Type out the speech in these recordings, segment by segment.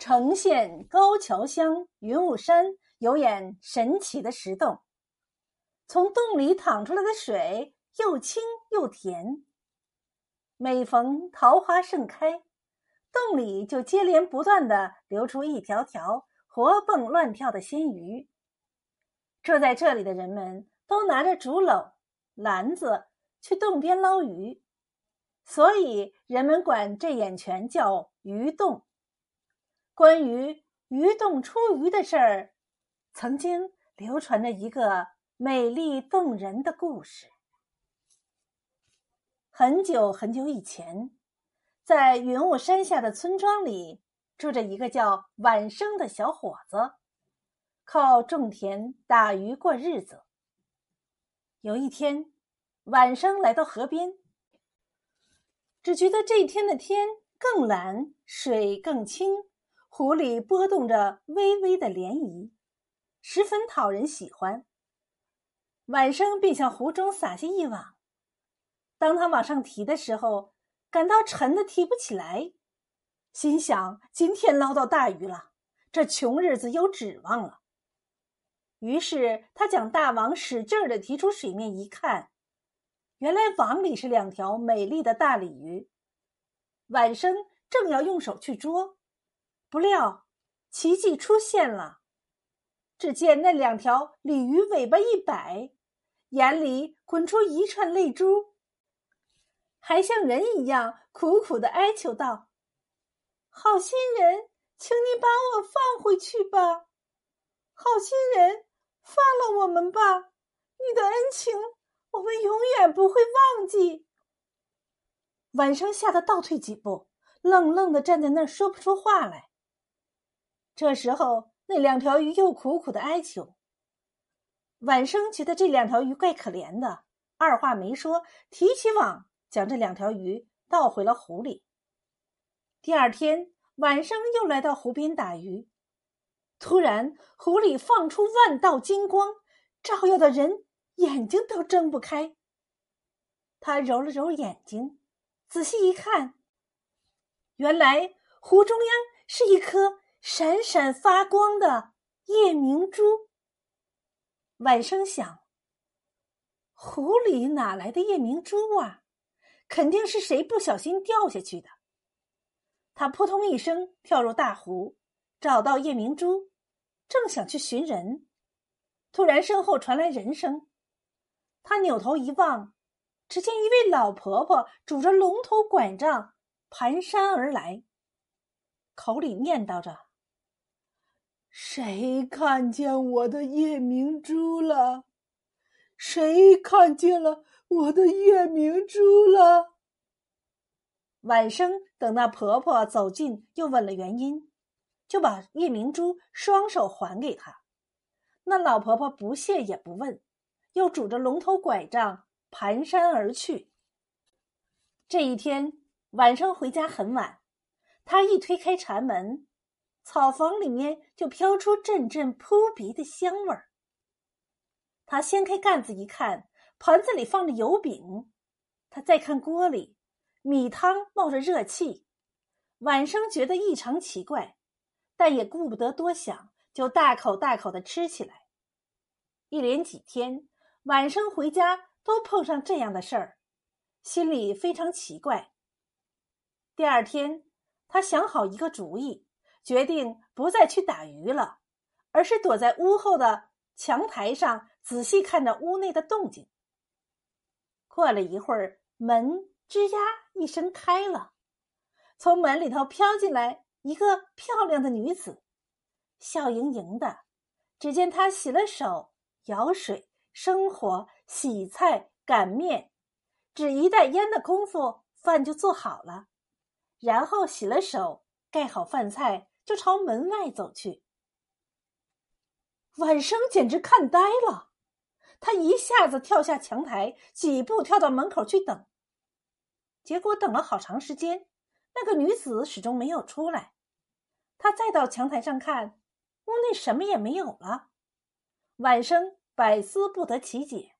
呈县高桥乡云雾山有眼神奇的石洞，从洞里淌出来的水又清又甜。每逢桃花盛开，洞里就接连不断的流出一条条活蹦乱跳的鲜鱼。住在这里的人们都拿着竹篓、篮子去洞边捞鱼，所以人们管这眼泉叫鱼洞。关于鱼洞出鱼的事儿，曾经流传着一个美丽动人的故事。很久很久以前，在云雾山下的村庄里，住着一个叫晚生的小伙子，靠种田打鱼过日子。有一天，晚生来到河边，只觉得这天的天更蓝，水更清。湖里波动着微微的涟漪，十分讨人喜欢。晚生便向湖中撒下一网，当他往上提的时候，感到沉的提不起来，心想：今天捞到大鱼了，这穷日子有指望了。于是他将大网使劲的提出水面，一看，原来网里是两条美丽的大鲤鱼。晚生正要用手去捉。不料，奇迹出现了。只见那两条鲤鱼尾巴一摆，眼里滚出一串泪珠，还像人一样苦苦的哀求道：“好心人，请你把我放回去吧！好心人，放了我们吧！你的恩情，我们永远不会忘记。”晚上吓得倒退几步，愣愣的站在那儿，说不出话来。这时候，那两条鱼又苦苦的哀求。晚生觉得这两条鱼怪可怜的，二话没说，提起网将这两条鱼倒回了湖里。第二天，晚生又来到湖边打鱼，突然湖里放出万道金光，照耀的人眼睛都睁不开。他揉了揉眼睛，仔细一看，原来湖中央是一颗。闪闪发光的夜明珠。晚生想：湖里哪来的夜明珠啊？肯定是谁不小心掉下去的。他扑通一声跳入大湖，找到夜明珠，正想去寻人，突然身后传来人声。他扭头一望，只见一位老婆婆拄着龙头拐杖蹒跚而来，口里念叨着。谁看见我的夜明珠了？谁看见了我的夜明珠了？晚生等那婆婆走近，又问了原因，就把夜明珠双手还给她。那老婆婆不谢也不问，又拄着龙头拐杖蹒跚而去。这一天晚上回家很晚，他一推开禅门。草房里面就飘出阵阵扑鼻的香味儿。他掀开盖子一看，盘子里放着油饼。他再看锅里，米汤冒着热气。晚生觉得异常奇怪，但也顾不得多想，就大口大口的吃起来。一连几天，晚生回家都碰上这样的事儿，心里非常奇怪。第二天，他想好一个主意。决定不再去打鱼了，而是躲在屋后的墙台上，仔细看着屋内的动静。过了一会儿，门吱呀一声开了，从门里头飘进来一个漂亮的女子，笑盈盈的。只见她洗了手，舀水、生火、洗菜、擀面，只一袋烟的功夫，饭就做好了。然后洗了手，盖好饭菜。就朝门外走去。晚生简直看呆了，他一下子跳下墙台，几步跳到门口去等。结果等了好长时间，那个女子始终没有出来。他再到墙台上看，屋内什么也没有了。晚生百思不得其解。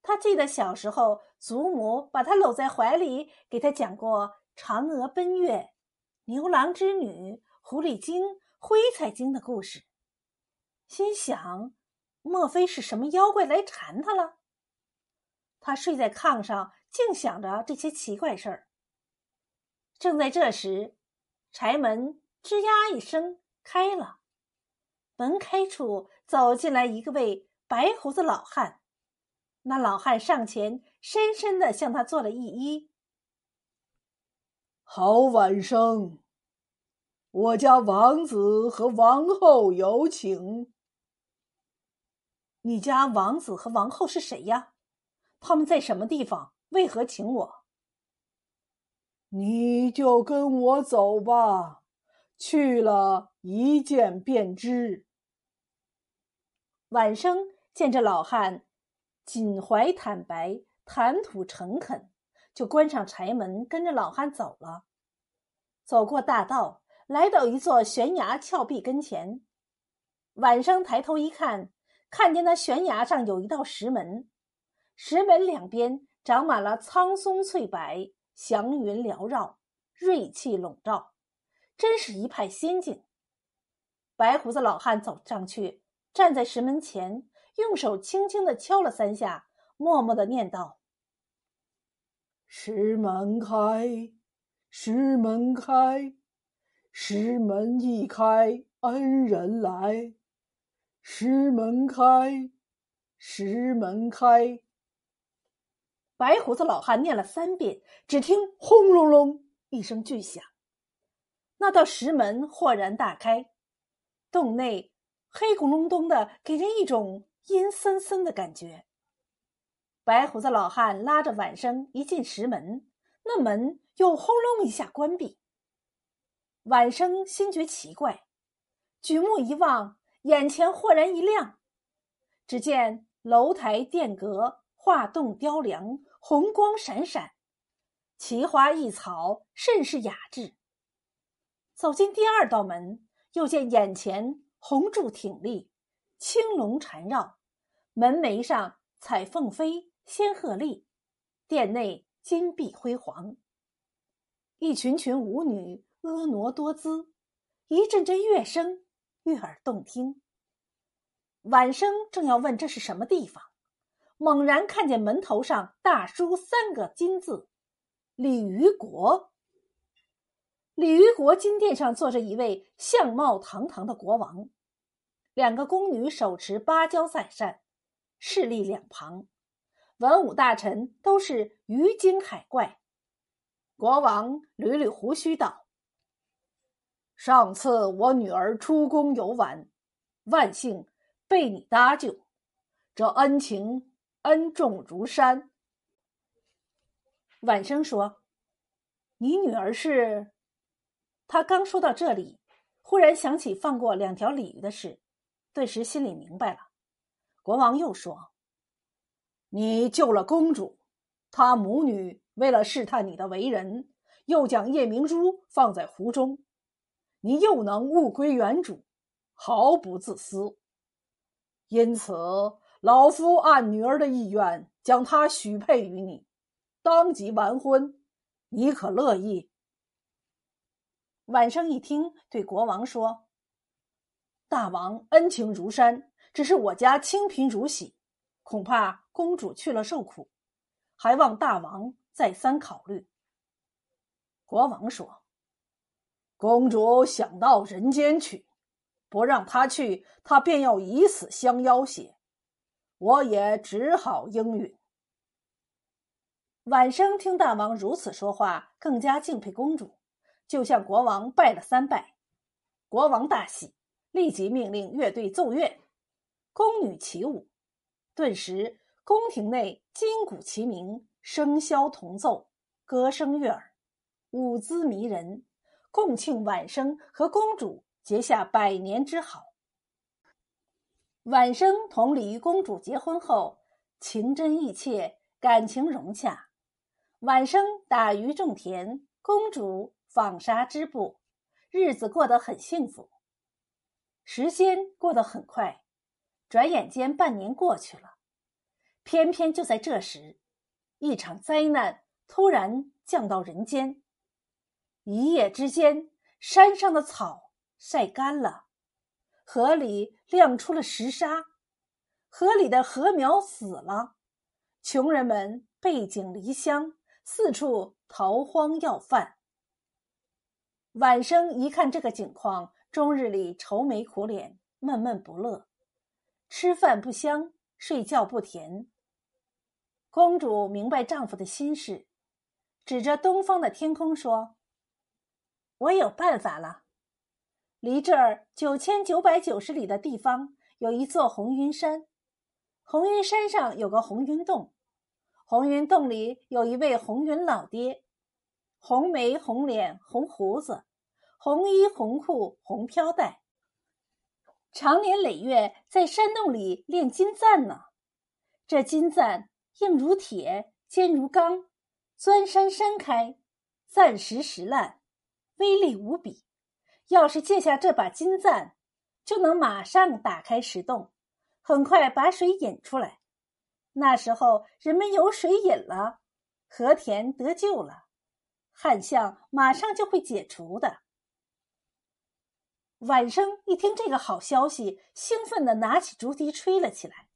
他记得小时候，祖母把他搂在怀里，给他讲过嫦娥奔月。牛郎织女、狐狸精、灰彩精的故事，心想：莫非是什么妖怪来缠他了？他睡在炕上，净想着这些奇怪事儿。正在这时，柴门吱呀一声开了，门开处走进来一个位白胡子老汉。那老汉上前，深深的向他做了一揖：“好晚生。”我家王子和王后有请。你家王子和王后是谁呀？他们在什么地方？为何请我？你就跟我走吧，去了一见便知。晚生见这老汉襟怀坦白，谈吐诚恳，就关上柴门，跟着老汉走了。走过大道。来到一座悬崖峭壁跟前，晚上抬头一看，看见那悬崖上有一道石门，石门两边长满了苍松翠柏，祥云缭绕，瑞气笼罩，真是一派仙境。白胡子老汉走上去，站在石门前，用手轻轻的敲了三下，默默的念道：“石门开，石门开。”石门一开，恩人来。石门开，石门开。白胡子老汉念了三遍，只听轰隆隆一声巨响，那道石门豁然大开，洞内黑咕隆咚的，给人一种阴森森的感觉。白胡子老汉拉着晚生一进石门，那门又轰隆一下关闭。晚生心觉奇怪，举目一望，眼前豁然一亮。只见楼台殿阁、画栋雕梁，红光闪闪，奇花异草，甚是雅致。走进第二道门，又见眼前红柱挺立，青龙缠绕，门楣上彩凤飞、仙鹤立，殿内金碧辉煌，一群群舞女。婀娜多姿，一阵阵乐声悦耳动听。晚生正要问这是什么地方，猛然看见门头上大书三个金字：“鲤鱼国。”鲤鱼国金殿上坐着一位相貌堂堂的国王，两个宫女手持芭蕉扇扇，侍立两旁，文武大臣都是鱼精海怪。国王捋捋胡须道。上次我女儿出宫游玩，万幸被你搭救，这恩情恩重如山。晚生说：“你女儿是？”他刚说到这里，忽然想起放过两条鲤鱼的事，顿时心里明白了。国王又说：“你救了公主，她母女为了试探你的为人，又将夜明珠放在湖中。”你又能物归原主，毫不自私。因此，老夫按女儿的意愿将她许配于你，当即完婚，你可乐意？晚生一听，对国王说：“大王恩情如山，只是我家清贫如洗，恐怕公主去了受苦，还望大王再三考虑。”国王说。公主想到人间去，不让她去，她便要以死相要挟。我也只好应允。晚生听大王如此说话，更加敬佩公主，就向国王拜了三拜。国王大喜，立即命令乐队奏乐，宫女起舞。顿时，宫廷内金鼓齐鸣，笙箫同奏，歌声悦耳，舞姿迷人。共庆晚生和公主结下百年之好。晚生同鲤鱼公主结婚后，情真意切，感情融洽。晚生打鱼种田，公主纺纱织布，日子过得很幸福。时间过得很快，转眼间半年过去了。偏偏就在这时，一场灾难突然降到人间。一夜之间，山上的草晒干了，河里亮出了石沙，河里的禾苗死了，穷人们背井离乡，四处逃荒要饭。晚生一看这个景况，终日里愁眉苦脸，闷闷不乐，吃饭不香，睡觉不甜。公主明白丈夫的心事，指着东方的天空说：“我有办法了。离这儿九千九百九十里的地方有一座红云山，红云山上有个红云洞，红云洞里有一位红云老爹，红眉红脸红胡子，红衣红裤红飘带，常年累月在山洞里练金赞呢。这金赞。”硬如铁，坚如钢，钻山山开，钻石石烂，威力无比。要是借下这把金钻，就能马上打开石洞，很快把水引出来。那时候人们有水饮了，和田得救了，旱象马上就会解除的。晚生一听这个好消息，兴奋地拿起竹笛吹了起来。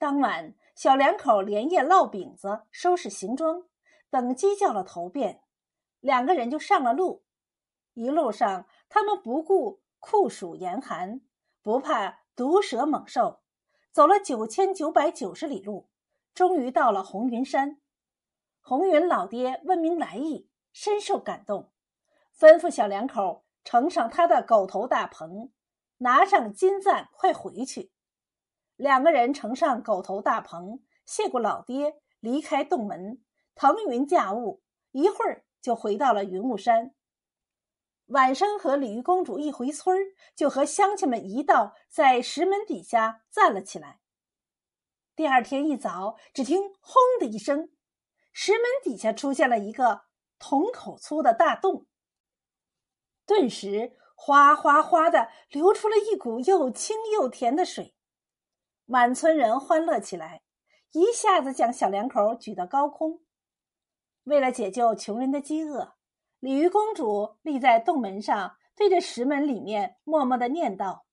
当晚。小两口连夜烙饼子，收拾行装，等鸡叫了头遍，两个人就上了路。一路上，他们不顾酷暑严寒，不怕毒蛇猛兽，走了九千九百九十里路，终于到了红云山。红云老爹问明来意，深受感动，吩咐小两口乘上他的狗头大棚，拿上金簪，快回去。两个人乘上狗头大棚，谢过老爹，离开洞门，腾云驾雾，一会儿就回到了云雾山。晚生和鲤鱼公主一回村儿，就和乡亲们一道在石门底下站了起来。第二天一早，只听“轰”的一声，石门底下出现了一个桶口粗的大洞，顿时哗哗哗的流出了一股又清又甜的水。满村人欢乐起来，一下子将小两口举到高空。为了解救穷人的饥饿，鲤鱼公主立在洞门上，对着石门里面默默的念道：“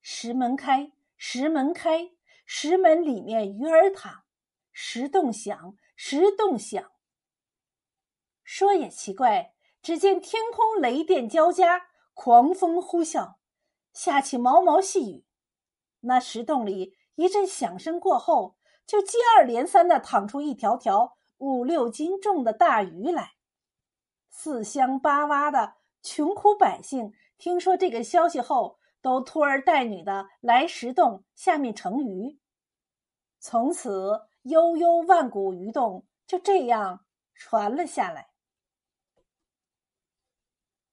石门开，石门开，石门里面鱼儿躺，石洞响，石洞响。”说也奇怪，只见天空雷电交加，狂风呼啸，下起毛毛细雨。那石洞里一阵响声过后，就接二连三的淌出一条条五六斤重的大鱼来。四乡八洼的穷苦百姓听说这个消息后，都拖儿带女的来石洞下面成鱼。从此，悠悠万古鱼洞就这样传了下来。